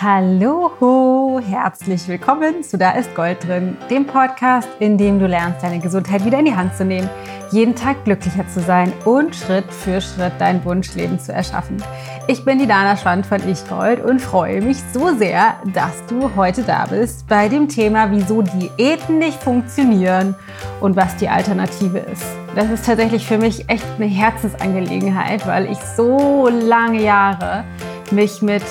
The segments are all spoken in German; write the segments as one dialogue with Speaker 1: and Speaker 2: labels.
Speaker 1: Hallo, herzlich willkommen zu Da ist Gold drin, dem Podcast, in dem du lernst, deine Gesundheit wieder in die Hand zu nehmen, jeden Tag glücklicher zu sein und Schritt für Schritt dein Wunschleben zu erschaffen. Ich bin die Dana Schwand von Ich Gold und freue mich so sehr, dass du heute da bist bei dem Thema, wieso Diäten nicht funktionieren und was die Alternative ist. Das ist tatsächlich für mich echt eine Herzensangelegenheit, weil ich so lange Jahre mich mit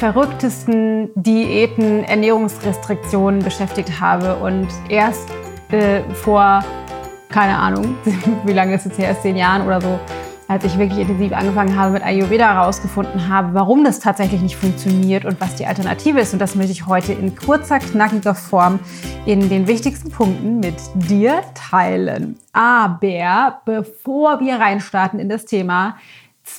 Speaker 1: verrücktesten Diäten, Ernährungsrestriktionen beschäftigt habe und erst äh, vor, keine Ahnung, wie lange ist es jetzt her, zehn Jahren oder so, als ich wirklich intensiv angefangen habe mit Ayurveda herausgefunden habe, warum das tatsächlich nicht funktioniert und was die Alternative ist. Und das möchte ich heute in kurzer, knackiger Form in den wichtigsten Punkten mit dir teilen. Aber bevor wir reinstarten in das Thema,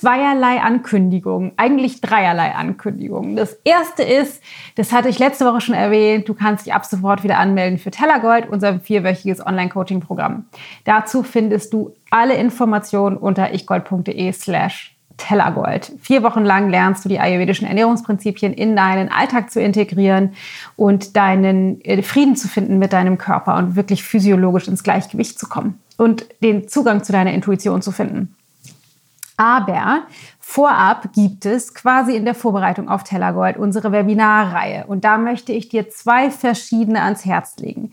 Speaker 1: zweierlei Ankündigungen, eigentlich dreierlei Ankündigungen. Das erste ist, das hatte ich letzte Woche schon erwähnt, du kannst dich ab sofort wieder anmelden für Tellergold, unser vierwöchiges Online-Coaching-Programm. Dazu findest du alle Informationen unter ichgold.de slash Tellergold. Vier Wochen lang lernst du die ayurvedischen Ernährungsprinzipien in deinen Alltag zu integrieren und deinen äh, Frieden zu finden mit deinem Körper und wirklich physiologisch ins Gleichgewicht zu kommen und den Zugang zu deiner Intuition zu finden. Aber Vorab gibt es quasi in der Vorbereitung auf Tellergold unsere Webinarreihe. Und da möchte ich dir zwei verschiedene ans Herz legen.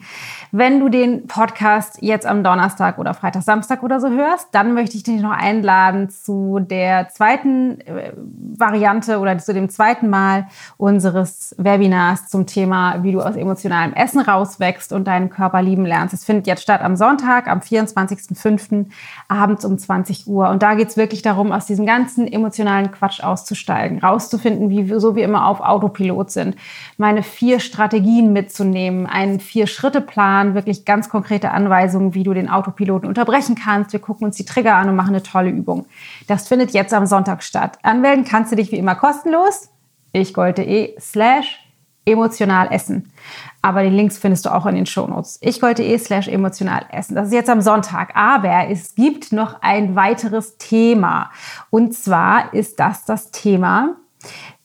Speaker 1: Wenn du den Podcast jetzt am Donnerstag oder Freitag, Samstag oder so hörst, dann möchte ich dich noch einladen zu der zweiten äh, Variante oder zu dem zweiten Mal unseres Webinars zum Thema, wie du aus emotionalem Essen rauswächst und deinen Körper lieben lernst. Es findet jetzt statt am Sonntag, am 24.05. abends um 20 Uhr. Und da geht es wirklich darum, aus diesem ganzen emotionalen emotionalen Quatsch auszusteigen, rauszufinden, wie wir so wie immer auf Autopilot sind, meine vier Strategien mitzunehmen, einen Vier-Schritte-Plan, wirklich ganz konkrete Anweisungen, wie du den Autopiloten unterbrechen kannst. Wir gucken uns die Trigger an und machen eine tolle Übung. Das findet jetzt am Sonntag statt. Anmelden kannst du dich wie immer kostenlos. ichgold.de slash emotional essen. Aber die Links findest du auch in den Shownotes. Ich wollte eh slash emotional essen. Das ist jetzt am Sonntag. Aber es gibt noch ein weiteres Thema. Und zwar ist das das Thema,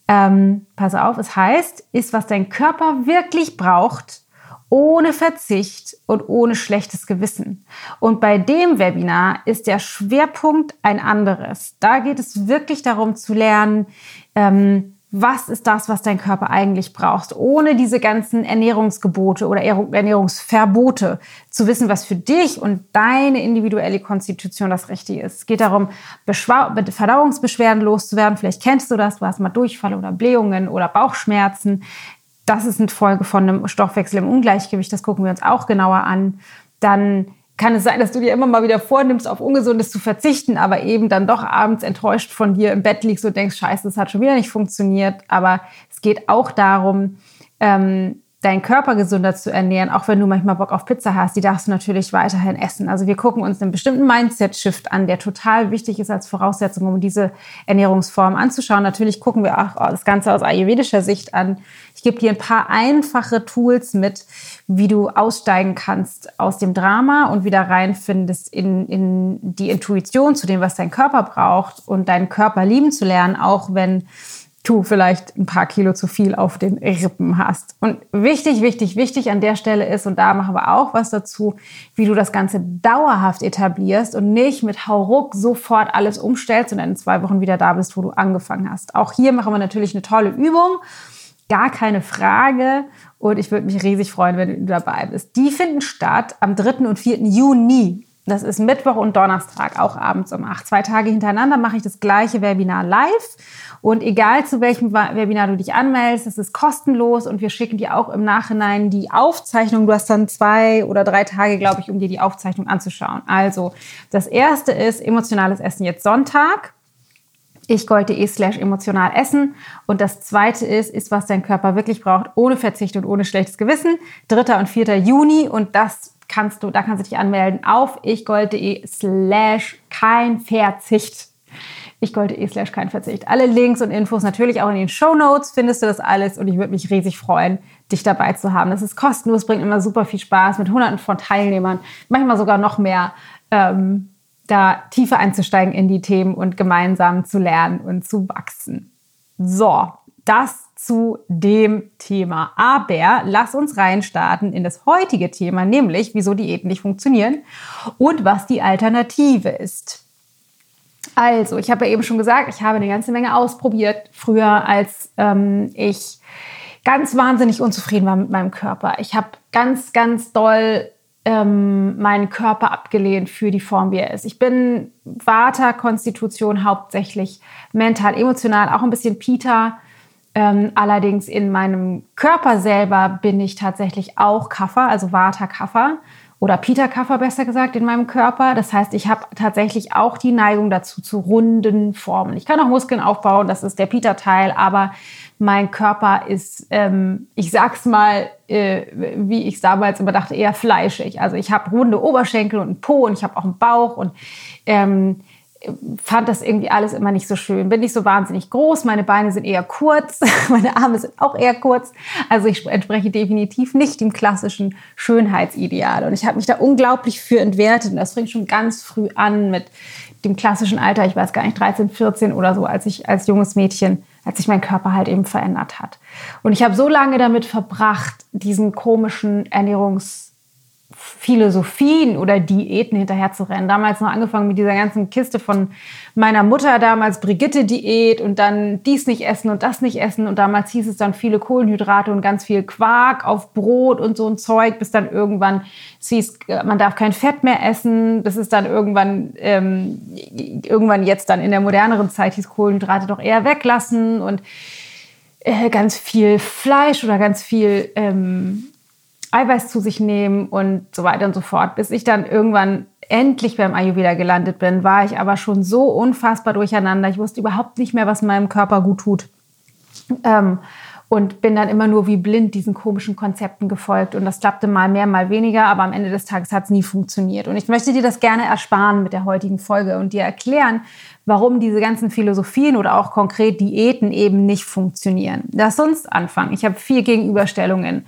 Speaker 1: ähm, pass auf, es heißt, ist, was dein Körper wirklich braucht, ohne Verzicht und ohne schlechtes Gewissen. Und bei dem Webinar ist der Schwerpunkt ein anderes. Da geht es wirklich darum zu lernen, ähm, was ist das, was dein Körper eigentlich braucht, ohne diese ganzen Ernährungsgebote oder Ernährungsverbote zu wissen, was für dich und deine individuelle Konstitution das Richtige ist. Es geht darum, Verdauungsbeschwerden loszuwerden. Vielleicht kennst du das, du hast mal Durchfall oder Blähungen oder Bauchschmerzen. Das ist eine Folge von einem Stoffwechsel im Ungleichgewicht. Das gucken wir uns auch genauer an. Dann kann es sein, dass du dir immer mal wieder vornimmst, auf Ungesundes zu verzichten, aber eben dann doch abends enttäuscht von dir im Bett liegst und denkst, scheiße, das hat schon wieder nicht funktioniert. Aber es geht auch darum, ähm, deinen Körper gesünder zu ernähren, auch wenn du manchmal Bock auf Pizza hast, die darfst du natürlich weiterhin essen. Also wir gucken uns einen bestimmten Mindset-Shift an, der total wichtig ist als Voraussetzung, um diese Ernährungsform anzuschauen. Natürlich gucken wir auch das Ganze aus ayurvedischer Sicht an. Ich gebe dir ein paar einfache Tools mit, wie du aussteigen kannst aus dem Drama und wieder reinfindest in, in die Intuition zu dem, was dein Körper braucht und deinen Körper lieben zu lernen, auch wenn du vielleicht ein paar Kilo zu viel auf den Rippen hast. Und wichtig, wichtig, wichtig an der Stelle ist, und da machen wir auch was dazu, wie du das Ganze dauerhaft etablierst und nicht mit Hauruck sofort alles umstellst und in zwei Wochen wieder da bist, wo du angefangen hast. Auch hier machen wir natürlich eine tolle Übung. Gar keine Frage. Und ich würde mich riesig freuen, wenn du dabei bist. Die finden statt am 3. und 4. Juni. Das ist Mittwoch und Donnerstag, auch abends um 8. Zwei Tage hintereinander mache ich das gleiche Webinar live. Und egal zu welchem Webinar du dich anmeldest, es ist kostenlos und wir schicken dir auch im Nachhinein die Aufzeichnung. Du hast dann zwei oder drei Tage, glaube ich, um dir die Aufzeichnung anzuschauen. Also, das erste ist emotionales Essen jetzt Sonntag. Ich gold.de slash emotional essen. Und das zweite ist, ist, was dein Körper wirklich braucht, ohne Verzicht und ohne schlechtes Gewissen. 3. und 4. Juni. Und das kannst du, da kannst du dich anmelden auf ichgold.de slash kein Verzicht ichgold.de slash kein Verzicht. Alle Links und Infos natürlich auch in den Show Notes findest du das alles und ich würde mich riesig freuen, dich dabei zu haben. Das ist kostenlos, bringt immer super viel Spaß mit hunderten von Teilnehmern, manchmal sogar noch mehr, ähm, da tiefer einzusteigen in die Themen und gemeinsam zu lernen und zu wachsen. So, Das zu dem Thema. Aber lass uns reinstarten in das heutige Thema, nämlich wieso Diäten nicht funktionieren und was die Alternative ist. Also, ich habe ja eben schon gesagt, ich habe eine ganze Menge ausprobiert früher, als ähm, ich ganz wahnsinnig unzufrieden war mit meinem Körper. Ich habe ganz, ganz doll ähm, meinen Körper abgelehnt für die Form, wie er ist. Ich bin Vata-Konstitution hauptsächlich mental, emotional, auch ein bisschen Pita. Ähm, allerdings in meinem Körper selber bin ich tatsächlich auch Kaffer, also Vata-Kaffer oder Pita-Kaffer besser gesagt in meinem Körper. Das heißt, ich habe tatsächlich auch die Neigung dazu zu runden Formen. Ich kann auch Muskeln aufbauen, das ist der Pita-Teil, aber mein Körper ist, ähm, ich sag's mal, äh, wie ich damals immer dachte, eher fleischig. Also ich habe runde Oberschenkel und einen Po und ich habe auch einen Bauch und ähm, fand das irgendwie alles immer nicht so schön. Bin nicht so wahnsinnig groß, meine Beine sind eher kurz, meine Arme sind auch eher kurz. Also ich entspreche definitiv nicht dem klassischen Schönheitsideal. Und ich habe mich da unglaublich für entwertet. Und das fängt schon ganz früh an mit dem klassischen Alter, ich weiß gar nicht, 13, 14 oder so, als ich als junges Mädchen, als sich mein Körper halt eben verändert hat. Und ich habe so lange damit verbracht, diesen komischen Ernährungs Philosophien oder Diäten hinterher zu rennen. Damals noch angefangen mit dieser ganzen Kiste von meiner Mutter, damals Brigitte-Diät und dann dies nicht essen und das nicht essen. Und damals hieß es dann viele Kohlenhydrate und ganz viel Quark auf Brot und so ein Zeug, bis dann irgendwann es hieß, man darf kein Fett mehr essen. Das ist dann irgendwann, ähm, irgendwann jetzt dann in der moderneren Zeit hieß Kohlenhydrate doch eher weglassen und äh, ganz viel Fleisch oder ganz viel ähm, Eiweiß zu sich nehmen und so weiter und so fort. Bis ich dann irgendwann endlich beim Ayurveda gelandet bin, war ich aber schon so unfassbar durcheinander. Ich wusste überhaupt nicht mehr, was meinem Körper gut tut. Ähm, und bin dann immer nur wie blind diesen komischen Konzepten gefolgt. Und das klappte mal mehr, mal weniger, aber am Ende des Tages hat es nie funktioniert. Und ich möchte dir das gerne ersparen mit der heutigen Folge und dir erklären, warum diese ganzen Philosophien oder auch konkret Diäten eben nicht funktionieren. Lass uns anfangen. Ich habe vier Gegenüberstellungen.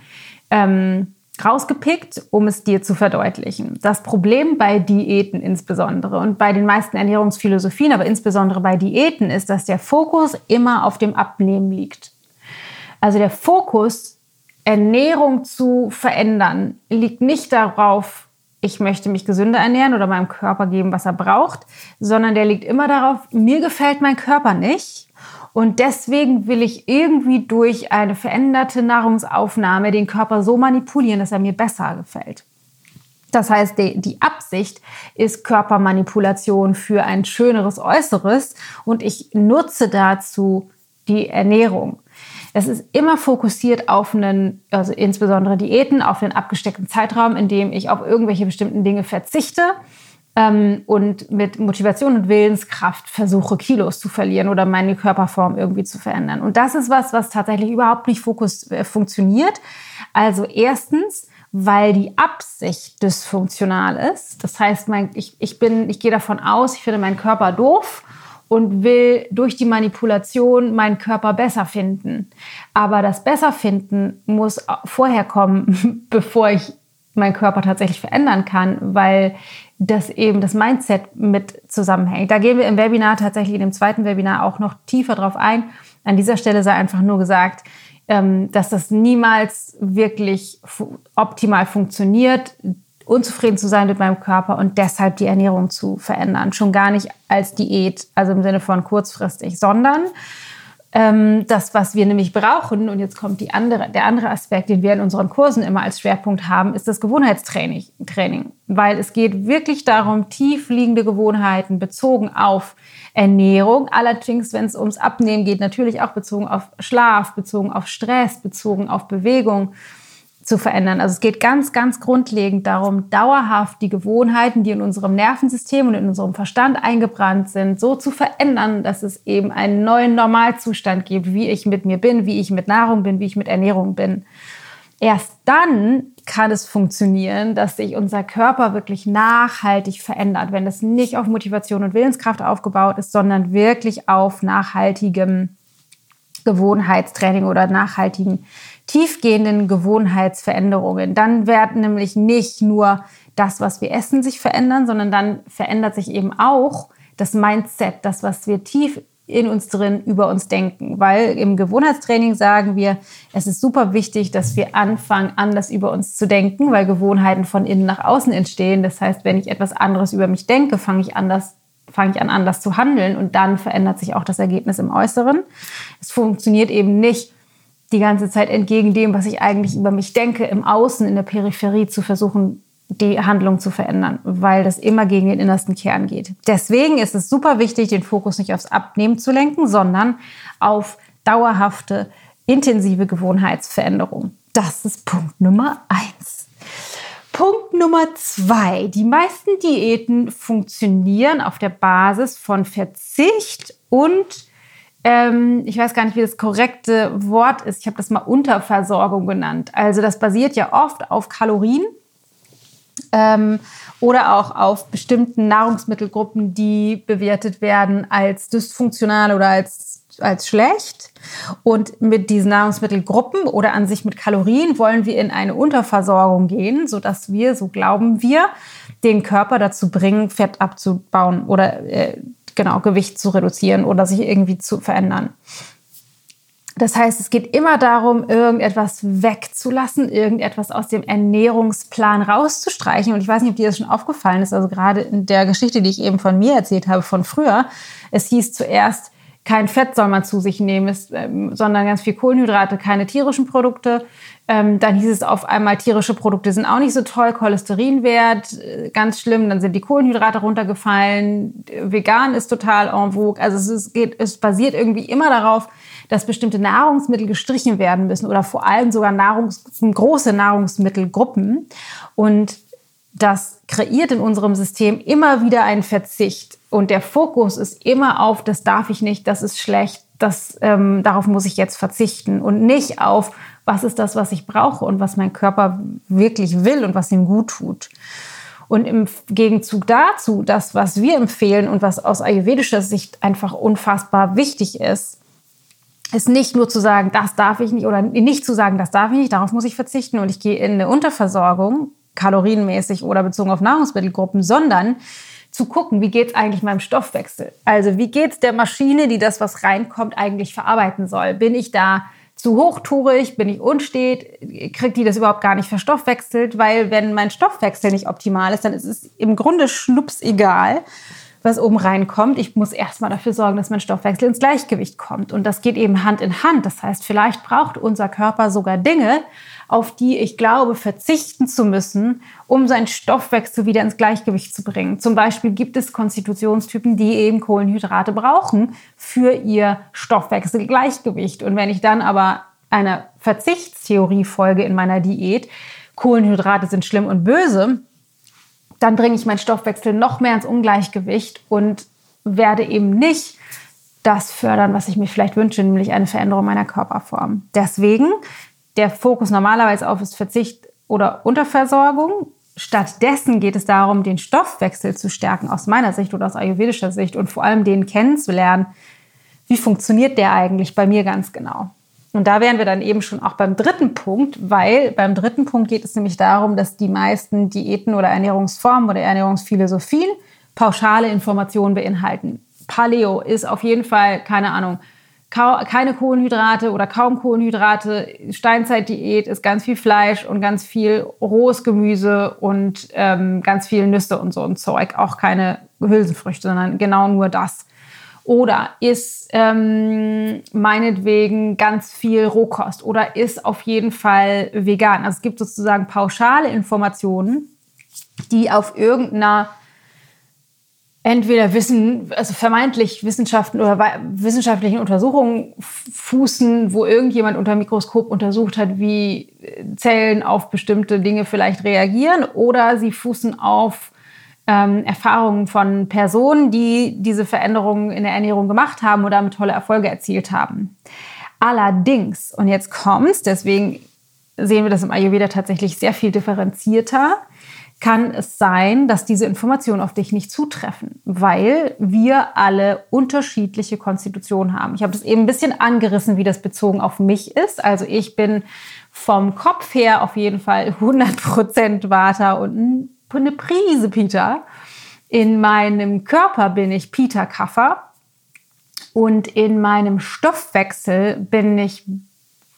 Speaker 1: Ähm, rausgepickt, um es dir zu verdeutlichen. Das Problem bei Diäten insbesondere und bei den meisten Ernährungsphilosophien, aber insbesondere bei Diäten, ist, dass der Fokus immer auf dem Abnehmen liegt. Also der Fokus, Ernährung zu verändern, liegt nicht darauf, ich möchte mich gesünder ernähren oder meinem Körper geben, was er braucht, sondern der liegt immer darauf, mir gefällt mein Körper nicht und deswegen will ich irgendwie durch eine veränderte Nahrungsaufnahme den Körper so manipulieren, dass er mir besser gefällt. Das heißt, die, die, Absicht ist Körpermanipulation für ein schöneres Äußeres und ich nutze dazu die Ernährung. Es ist immer fokussiert auf einen, also insbesondere Diäten, auf einen abgesteckten Zeitraum, in dem ich auf irgendwelche bestimmten Dinge verzichte ähm, und mit Motivation und Willenskraft versuche, Kilos zu verlieren oder meine Körperform irgendwie zu verändern. Und das ist was, was tatsächlich überhaupt nicht fokus, äh, funktioniert. Also erstens, weil die Absicht dysfunktional ist. Das heißt, mein, ich, ich, bin, ich gehe davon aus, ich finde meinen Körper doof und will durch die Manipulation meinen Körper besser finden. Aber das Besserfinden muss vorher kommen, bevor ich meinen Körper tatsächlich verändern kann, weil das eben das Mindset mit zusammenhängt. Da gehen wir im Webinar tatsächlich in dem zweiten Webinar auch noch tiefer drauf ein. An dieser Stelle sei einfach nur gesagt, ähm, dass das niemals wirklich optimal funktioniert, unzufrieden zu sein mit meinem Körper und deshalb die Ernährung zu verändern. Schon gar nicht als Diät, also im Sinne von kurzfristig, sondern das, was wir nämlich brauchen, und jetzt kommt die andere, der andere Aspekt, den wir in unseren Kursen immer als Schwerpunkt haben, ist das Gewohnheitstraining. Training. Weil es geht wirklich darum, tief liegende Gewohnheiten bezogen auf Ernährung, allerdings, wenn es ums Abnehmen geht, natürlich auch bezogen auf Schlaf, bezogen auf Stress, bezogen auf Bewegung, zu verändern. Also es geht ganz, ganz grundlegend darum, dauerhaft die Gewohnheiten, die in unserem Nervensystem und in unserem Verstand eingebrannt sind, so zu verändern, dass es eben einen neuen Normalzustand gibt, wie ich mit mir bin, wie ich mit Nahrung bin, wie ich mit Ernährung bin. Erst dann kann es funktionieren, dass sich unser Körper wirklich nachhaltig verändert, wenn es nicht auf Motivation und Willenskraft aufgebaut ist, sondern wirklich auf nachhaltigem Gewohnheitstraining oder nachhaltigen tiefgehenden Gewohnheitsveränderungen. Dann wird nämlich nicht nur das, was wir essen, sich verändern, sondern dann verändert sich eben auch das Mindset, das, was wir tief in uns drin über uns denken. Weil im Gewohnheitstraining sagen wir, es ist super wichtig, dass wir anfangen, anders über uns zu denken, weil Gewohnheiten von innen nach außen entstehen. Das heißt, wenn ich etwas anderes über mich denke, fange ich anders fange ich an, anders zu handeln und dann verändert sich auch das Ergebnis im Äußeren. Es funktioniert eben nicht die ganze Zeit entgegen dem, was ich eigentlich über mich denke, im Außen, in der Peripherie zu versuchen, die Handlung zu verändern, weil das immer gegen den innersten Kern geht. Deswegen ist es super wichtig, den Fokus nicht aufs Abnehmen zu lenken, sondern auf dauerhafte, intensive Gewohnheitsveränderung. Das ist Punkt Nummer eins. Punkt Nummer zwei. Die meisten Diäten funktionieren auf der Basis von Verzicht und ähm, ich weiß gar nicht, wie das korrekte Wort ist. Ich habe das mal Unterversorgung genannt. Also das basiert ja oft auf Kalorien ähm, oder auch auf bestimmten Nahrungsmittelgruppen, die bewertet werden als dysfunktional oder als, als schlecht. Und mit diesen Nahrungsmittelgruppen oder an sich mit Kalorien wollen wir in eine Unterversorgung gehen, sodass wir, so glauben wir, den Körper dazu bringen, Fett abzubauen oder äh, genau Gewicht zu reduzieren oder sich irgendwie zu verändern. Das heißt, es geht immer darum, irgendetwas wegzulassen, irgendetwas aus dem Ernährungsplan rauszustreichen. Und ich weiß nicht, ob dir das schon aufgefallen ist. Also gerade in der Geschichte, die ich eben von mir erzählt habe, von früher. Es hieß zuerst, kein Fett soll man zu sich nehmen, ähm, sondern ganz viel Kohlenhydrate, keine tierischen Produkte. Ähm, dann hieß es auf einmal, tierische Produkte sind auch nicht so toll, Cholesterinwert, äh, ganz schlimm. Dann sind die Kohlenhydrate runtergefallen. Vegan ist total en vogue. Also es, ist, geht, es basiert irgendwie immer darauf, dass bestimmte Nahrungsmittel gestrichen werden müssen oder vor allem sogar Nahrungs große Nahrungsmittelgruppen. Und das kreiert in unserem System immer wieder einen Verzicht. Und der Fokus ist immer auf, das darf ich nicht, das ist schlecht, das, ähm, darauf muss ich jetzt verzichten. Und nicht auf, was ist das, was ich brauche und was mein Körper wirklich will und was ihm gut tut. Und im Gegenzug dazu, das, was wir empfehlen und was aus ayurvedischer Sicht einfach unfassbar wichtig ist, ist nicht nur zu sagen, das darf ich nicht oder nicht zu sagen, das darf ich nicht, darauf muss ich verzichten und ich gehe in eine Unterversorgung, kalorienmäßig oder bezogen auf Nahrungsmittelgruppen, sondern zu gucken, wie geht es eigentlich meinem Stoffwechsel? Also wie geht es der Maschine, die das, was reinkommt, eigentlich verarbeiten soll? Bin ich da zu hochtourig, bin ich unstet, kriegt die das überhaupt gar nicht verstoffwechselt? Weil wenn mein Stoffwechsel nicht optimal ist, dann ist es im Grunde schnups egal, was oben reinkommt. Ich muss erstmal dafür sorgen, dass mein Stoffwechsel ins Gleichgewicht kommt. Und das geht eben Hand in Hand. Das heißt, vielleicht braucht unser Körper sogar Dinge, auf die ich glaube, verzichten zu müssen, um seinen Stoffwechsel wieder ins Gleichgewicht zu bringen. Zum Beispiel gibt es Konstitutionstypen, die eben Kohlenhydrate brauchen für ihr Stoffwechselgleichgewicht. Und wenn ich dann aber einer Verzichtstheorie folge in meiner Diät, Kohlenhydrate sind schlimm und böse, dann bringe ich meinen Stoffwechsel noch mehr ins Ungleichgewicht und werde eben nicht das fördern, was ich mir vielleicht wünsche, nämlich eine Veränderung meiner Körperform. Deswegen der Fokus normalerweise auf ist Verzicht oder Unterversorgung. Stattdessen geht es darum, den Stoffwechsel zu stärken, aus meiner Sicht oder aus ayurvedischer Sicht und vor allem den kennenzulernen. Wie funktioniert der eigentlich bei mir ganz genau? Und da wären wir dann eben schon auch beim dritten Punkt, weil beim dritten Punkt geht es nämlich darum, dass die meisten Diäten oder Ernährungsformen oder Ernährungsphilosophien pauschale Informationen beinhalten. Paleo ist auf jeden Fall, keine Ahnung, keine Kohlenhydrate oder kaum Kohlenhydrate. Steinzeitdiät ist ganz viel Fleisch und ganz viel rohes Gemüse und ähm, ganz viel Nüsse und so ein Zeug. Auch keine Hülsenfrüchte, sondern genau nur das. Oder ist ähm, meinetwegen ganz viel Rohkost oder ist auf jeden Fall vegan. Also es gibt sozusagen pauschale Informationen, die auf irgendeiner entweder Wissen, also vermeintlich Wissenschaften oder wissenschaftlichen Untersuchungen fußen, wo irgendjemand unter Mikroskop untersucht hat, wie Zellen auf bestimmte Dinge vielleicht reagieren, oder sie fußen auf ähm, Erfahrungen von Personen, die diese Veränderungen in der Ernährung gemacht haben oder damit tolle Erfolge erzielt haben. Allerdings, und jetzt kommt's, deswegen sehen wir das im Ayurveda tatsächlich sehr viel differenzierter, kann es sein, dass diese Informationen auf dich nicht zutreffen, weil wir alle unterschiedliche Konstitutionen haben. Ich habe das eben ein bisschen angerissen, wie das bezogen auf mich ist. Also ich bin vom Kopf her auf jeden Fall 100% Vata und eine Prise Peter. In meinem Körper bin ich Peter Kaffer Und in meinem Stoffwechsel bin ich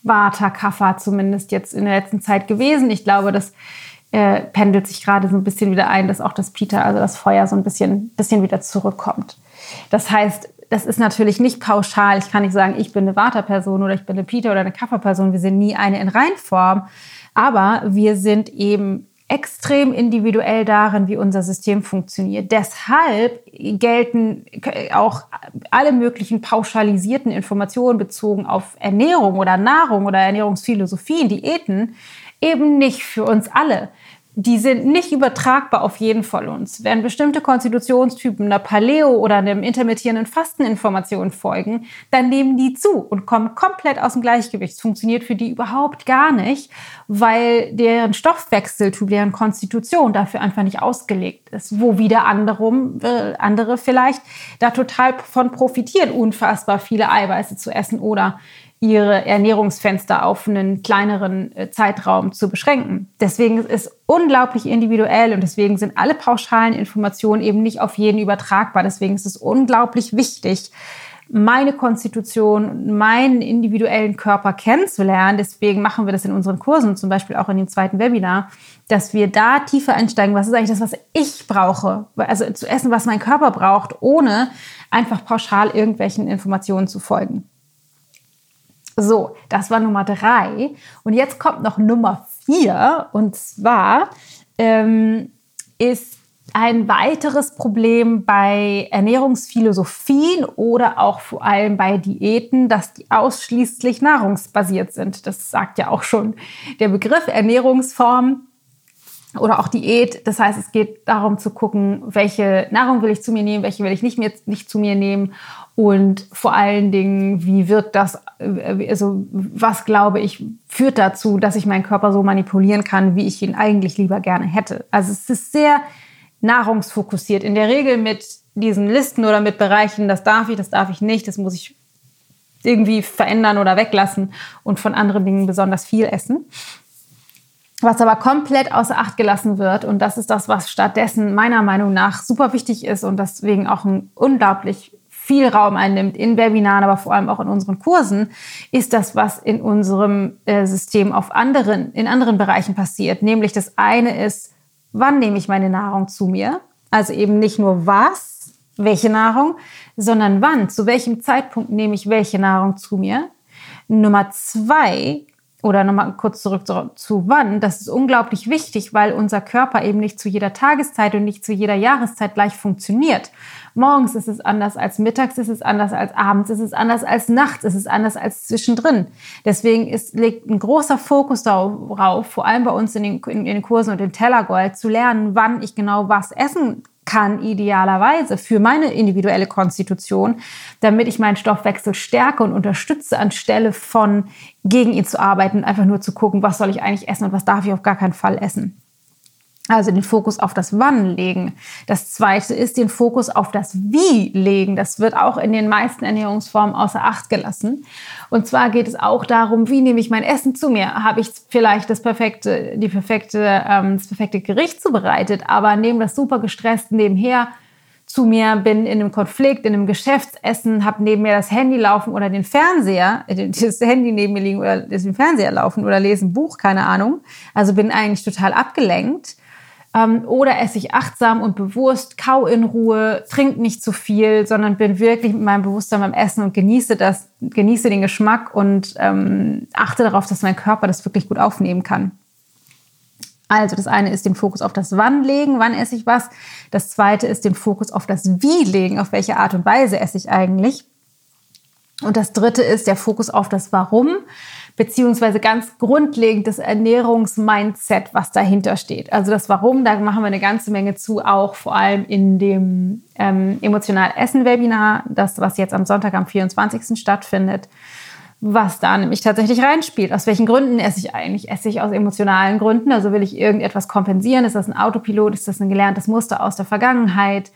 Speaker 1: Vata Kapha zumindest jetzt in der letzten Zeit gewesen. Ich glaube, das äh, pendelt sich gerade so ein bisschen wieder ein, dass auch das Peter, also das Feuer, so ein bisschen, bisschen wieder zurückkommt. Das heißt, das ist natürlich nicht pauschal. Ich kann nicht sagen, ich bin eine Vata-Person oder ich bin eine Peter oder eine Kapha-Person. Wir sind nie eine in Reinform. Aber wir sind eben extrem individuell darin, wie unser System funktioniert. Deshalb gelten auch alle möglichen pauschalisierten Informationen bezogen auf Ernährung oder Nahrung oder Ernährungsphilosophien, Diäten eben nicht für uns alle die sind nicht übertragbar auf jeden von uns. Wenn bestimmte Konstitutionstypen einer Paleo oder einem intermittierenden Fasteninformation folgen, dann nehmen die zu und kommen komplett aus dem Gleichgewicht. Es funktioniert für die überhaupt gar nicht, weil deren Stoffwechseltyp, deren Konstitution dafür einfach nicht ausgelegt ist. Wo wieder anderem, äh, andere vielleicht da total von profitieren, unfassbar viele Eiweiße zu essen oder ihre Ernährungsfenster auf einen kleineren äh, Zeitraum zu beschränken. Deswegen ist es unglaublich individuell und deswegen sind alle pauschalen Informationen eben nicht auf jeden übertragbar. Deswegen ist es unglaublich wichtig, meine Konstitution, meinen individuellen Körper kennenzulernen. Deswegen machen wir das in unseren Kursen, zum Beispiel auch in dem zweiten Webinar, dass wir da tiefer einsteigen. Was ist eigentlich das, was ich brauche? Also zu essen, was mein Körper braucht, ohne einfach pauschal irgendwelchen Informationen zu folgen. So, das war Nummer drei. Und jetzt kommt noch Nummer vier. Und zwar ähm, ist ein weiteres Problem bei Ernährungsphilosophien oder auch vor allem bei Diäten, dass die ausschließlich nahrungsbasiert sind. Das sagt ja auch schon der Begriff Ernährungsform oder auch Diät. Das heißt, es geht darum zu gucken, welche Nahrung will ich zu mir nehmen, welche will ich nicht, mehr, nicht zu mir nehmen und vor allen Dingen, wie wirkt das, äh, also was glaube ich, führt dazu, dass ich meinen Körper so manipulieren kann, wie ich ihn eigentlich lieber gerne hätte. Also es ist sehr nahrungsfokussiert. In der Regel mit diesen Listen oder mit Bereichen, das darf ich, das darf ich nicht, das muss ich irgendwie verändern oder weglassen und von anderen Dingen besonders viel essen. Was aber komplett außer Acht gelassen wird, und das ist das, was stattdessen meiner Meinung nach super wichtig ist und deswegen auch ein unglaublich viel Raum einnimmt in Webinaren, aber vor allem auch in unseren Kursen, ist das, was in unserem äh, System auf anderen, in anderen Bereichen passiert. Nämlich das eine ist, wann nehme ich meine Nahrung zu mir? Also eben nicht nur was, welche Nahrung, sondern wann, zu welchem Zeitpunkt nehme ich welche Nahrung zu mir? Nummer zwei, oder nochmal kurz zurück zu, wann, das ist unglaublich wichtig, weil unser Körper eben nicht zu jeder Tageszeit und nicht zu jeder Jahreszeit gleich funktioniert. Morgens ist es anders als mittags, ist es anders als abends, ist es anders als nachts, ist es anders als zwischendrin. Deswegen ist, liegt ein großer Fokus darauf, vor allem bei uns in den, in den Kursen und in Tellergold, zu lernen, wann ich genau was essen kann, idealerweise für meine individuelle Konstitution, damit ich meinen Stoffwechsel stärke und unterstütze, anstelle von gegen ihn zu arbeiten, einfach nur zu gucken, was soll ich eigentlich essen und was darf ich auf gar keinen Fall essen. Also den Fokus auf das Wann legen. Das zweite ist den Fokus auf das Wie legen. Das wird auch in den meisten Ernährungsformen außer Acht gelassen. Und zwar geht es auch darum, wie nehme ich mein Essen zu mir? Habe ich vielleicht das perfekte, die perfekte, ähm, das perfekte Gericht zubereitet, aber nehme das super gestresst nebenher zu mir, bin in einem Konflikt, in einem Geschäftsessen, habe neben mir das Handy laufen oder den Fernseher, äh, das Handy neben mir liegen oder den Fernseher laufen oder lese ein Buch, keine Ahnung. Also bin eigentlich total abgelenkt ähm, oder esse ich achtsam und bewusst, kau in Ruhe, trink nicht zu viel, sondern bin wirklich mit meinem Bewusstsein beim Essen und genieße das, genieße den Geschmack und ähm, achte darauf, dass mein Körper das wirklich gut aufnehmen kann. Also das eine ist den Fokus auf das Wann legen, wann esse ich was. Das zweite ist den Fokus auf das Wie legen, auf welche Art und Weise esse ich eigentlich. Und das dritte ist der Fokus auf das Warum beziehungsweise ganz grundlegend das Ernährungsmindset, was dahinter steht. Also das Warum, da machen wir eine ganze Menge zu, auch vor allem in dem ähm, Emotional Essen Webinar, das was jetzt am Sonntag am 24. stattfindet, was da nämlich tatsächlich reinspielt. Aus welchen Gründen esse ich eigentlich? Esse ich aus emotionalen Gründen? Also will ich irgendetwas kompensieren? Ist das ein Autopilot? Ist das ein gelerntes Muster aus der Vergangenheit?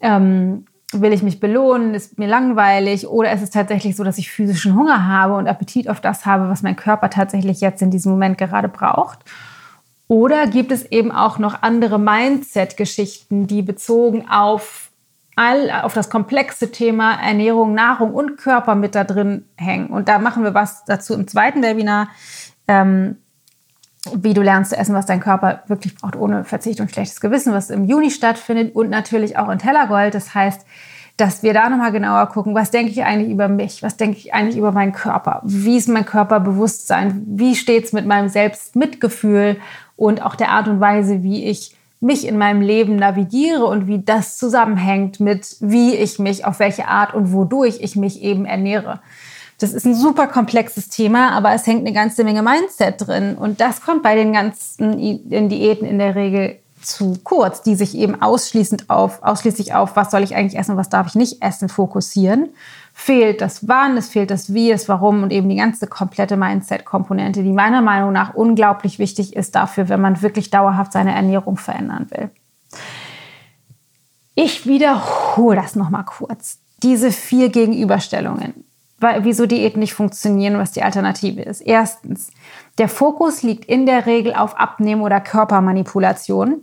Speaker 1: Ähm, will ich mich belohnen, ist mir langweilig oder ist es tatsächlich so, dass ich physischen Hunger habe und Appetit auf das habe, was mein Körper tatsächlich jetzt in diesem Moment gerade braucht? Oder gibt es eben auch noch andere Mindset-Geschichten, die bezogen auf all auf das komplexe Thema Ernährung, Nahrung und Körper mit da drin hängen. Und da machen wir was dazu im zweiten Webinar. Ähm, wie du lernst zu essen, was dein Körper wirklich braucht, ohne Verzicht und schlechtes Gewissen, was im Juni stattfindet und natürlich auch in Tellergold. Das heißt, dass wir da nochmal genauer gucken, was denke ich eigentlich über mich, was denke ich eigentlich über meinen Körper, wie ist mein Körperbewusstsein, wie steht es mit meinem Selbstmitgefühl und auch der Art und Weise, wie ich mich in meinem Leben navigiere und wie das zusammenhängt mit, wie ich mich, auf welche Art und wodurch ich mich eben ernähre. Das ist ein super komplexes Thema, aber es hängt eine ganze Menge Mindset drin. Und das kommt bei den ganzen Diäten in der Regel zu kurz, die sich eben ausschließend auf, ausschließlich auf, was soll ich eigentlich essen, was darf ich nicht essen, fokussieren. Fehlt das Wann, es fehlt das Wie, das Warum und eben die ganze komplette Mindset-Komponente, die meiner Meinung nach unglaublich wichtig ist dafür, wenn man wirklich dauerhaft seine Ernährung verändern will. Ich wiederhole das nochmal kurz. Diese vier Gegenüberstellungen wieso Diäten nicht funktionieren, was die Alternative ist. Erstens, der Fokus liegt in der Regel auf Abnehmen oder Körpermanipulation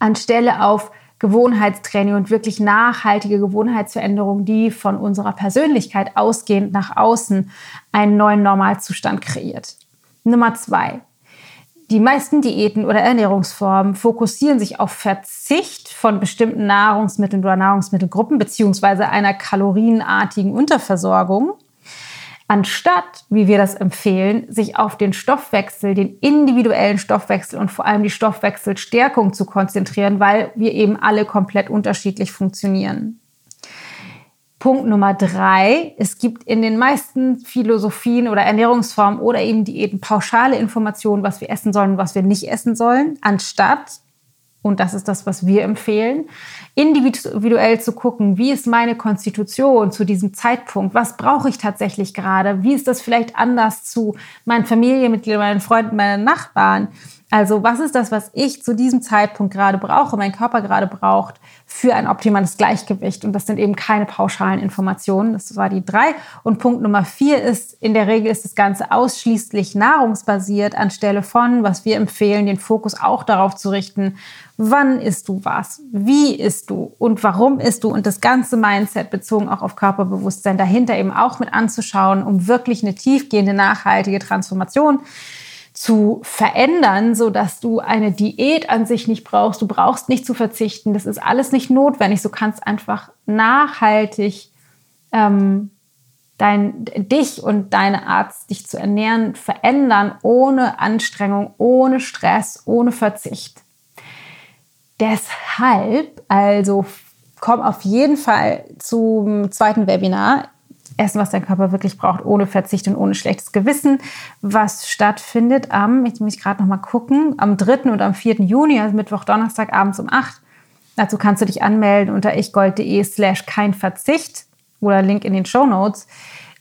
Speaker 1: anstelle auf Gewohnheitstraining und wirklich nachhaltige Gewohnheitsveränderungen, die von unserer Persönlichkeit ausgehend nach außen einen neuen Normalzustand kreiert. Nummer zwei, die meisten Diäten oder Ernährungsformen fokussieren sich auf Verzicht von bestimmten Nahrungsmitteln oder Nahrungsmittelgruppen beziehungsweise einer kalorienartigen Unterversorgung, anstatt, wie wir das empfehlen, sich auf den Stoffwechsel, den individuellen Stoffwechsel und vor allem die Stoffwechselstärkung zu konzentrieren, weil wir eben alle komplett unterschiedlich funktionieren. Punkt Nummer drei, es gibt in den meisten Philosophien oder Ernährungsformen oder eben Diäten pauschale Informationen, was wir essen sollen und was wir nicht essen sollen, anstatt, und das ist das, was wir empfehlen, individuell zu gucken, wie ist meine Konstitution zu diesem Zeitpunkt, was brauche ich tatsächlich gerade, wie ist das vielleicht anders zu meinen Familienmitgliedern, meinen Freunden, meinen Nachbarn. Also was ist das, was ich zu diesem Zeitpunkt gerade brauche, mein Körper gerade braucht für ein optimales Gleichgewicht? Und das sind eben keine pauschalen Informationen. Das war die drei. Und Punkt Nummer vier ist, in der Regel ist das Ganze ausschließlich nahrungsbasiert, anstelle von, was wir empfehlen, den Fokus auch darauf zu richten, wann isst du was, wie isst du und warum isst du und das ganze Mindset bezogen auch auf Körperbewusstsein dahinter eben auch mit anzuschauen, um wirklich eine tiefgehende, nachhaltige Transformation zu verändern, so dass du eine Diät an sich nicht brauchst. Du brauchst nicht zu verzichten. Das ist alles nicht notwendig. Du kannst einfach nachhaltig ähm, dein, dich und deine Art, dich zu ernähren, verändern, ohne Anstrengung, ohne Stress, ohne Verzicht. Deshalb, also komm auf jeden Fall zum zweiten Webinar essen, was dein Körper wirklich braucht, ohne Verzicht und ohne schlechtes Gewissen, was stattfindet am, ich muss gerade noch mal gucken, am 3. und am 4. Juni, also Mittwoch, Donnerstag, abends um 8. Dazu kannst du dich anmelden unter ichgold.de slash kein Verzicht oder Link in den Show Notes.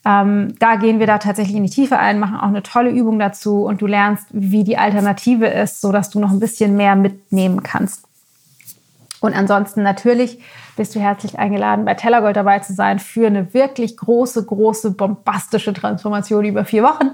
Speaker 1: Ähm, da gehen wir da tatsächlich in die Tiefe ein, machen auch eine tolle Übung dazu und du lernst, wie die Alternative ist, sodass du noch ein bisschen mehr mitnehmen kannst. Und ansonsten natürlich bist du herzlich eingeladen, bei Tellergold dabei zu sein für eine wirklich große, große, bombastische Transformation über vier Wochen.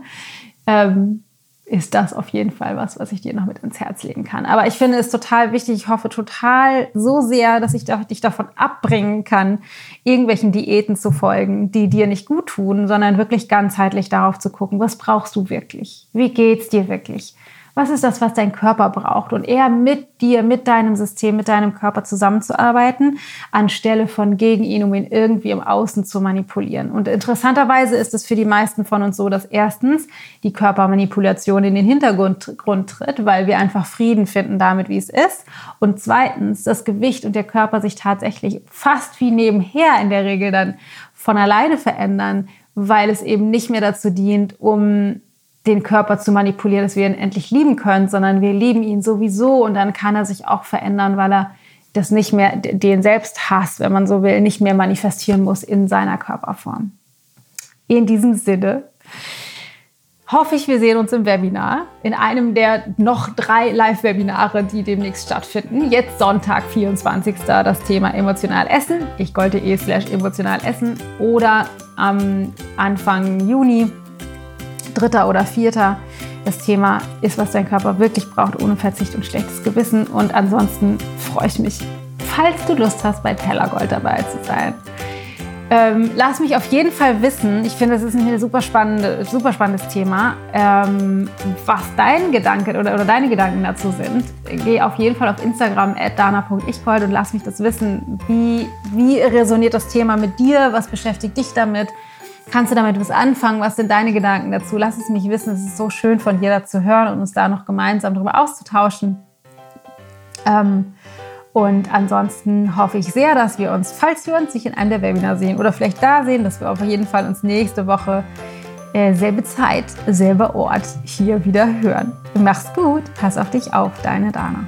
Speaker 1: Ähm, ist das auf jeden Fall was, was ich dir noch mit ins Herz legen kann. Aber ich finde es total wichtig. Ich hoffe total so sehr, dass ich dich davon abbringen kann, irgendwelchen Diäten zu folgen, die dir nicht gut tun, sondern wirklich ganzheitlich darauf zu gucken, was brauchst du wirklich? Wie geht's dir wirklich? Was ist das, was dein Körper braucht und eher mit dir, mit deinem System, mit deinem Körper zusammenzuarbeiten, anstelle von gegen ihn, um ihn irgendwie im Außen zu manipulieren. Und interessanterweise ist es für die meisten von uns so, dass erstens die Körpermanipulation in den Hintergrund tritt, weil wir einfach Frieden finden damit, wie es ist. Und zweitens das Gewicht und der Körper sich tatsächlich fast wie nebenher in der Regel dann von alleine verändern, weil es eben nicht mehr dazu dient, um den Körper zu manipulieren, dass wir ihn endlich lieben können, sondern wir lieben ihn sowieso und dann kann er sich auch verändern, weil er das nicht mehr, den Selbsthass, wenn man so will, nicht mehr manifestieren muss in seiner Körperform. In diesem Sinne hoffe ich, wir sehen uns im Webinar, in einem der noch drei Live-Webinare, die demnächst stattfinden. Jetzt Sonntag, 24. das Thema emotional essen. Ich golte.de slash emotional essen oder am Anfang Juni dritter oder vierter. Das Thema ist, was dein Körper wirklich braucht, ohne Verzicht und schlechtes Gewissen. Und ansonsten freue ich mich falls du Lust hast, bei Tellergold dabei zu sein. Ähm, lass mich auf jeden Fall wissen, ich finde, das ist ein super, spannende, super spannendes Thema, ähm, was dein Gedanke oder, oder deine Gedanken dazu sind. Geh auf jeden Fall auf Instagram dana.ichgold und lass mich das wissen. Wie, wie resoniert das Thema mit dir? Was beschäftigt dich damit? Kannst du damit was anfangen? Was sind deine Gedanken dazu? Lass es mich wissen. Es ist so schön von dir da zu hören und uns da noch gemeinsam darüber auszutauschen. Ähm, und ansonsten hoffe ich sehr, dass wir uns, falls wir uns nicht in einem der Webinar sehen oder vielleicht da sehen, dass wir auf jeden Fall uns nächste Woche äh, selbe Zeit, selber Ort hier wieder hören. Mach's gut, pass auf dich auf, deine Dana.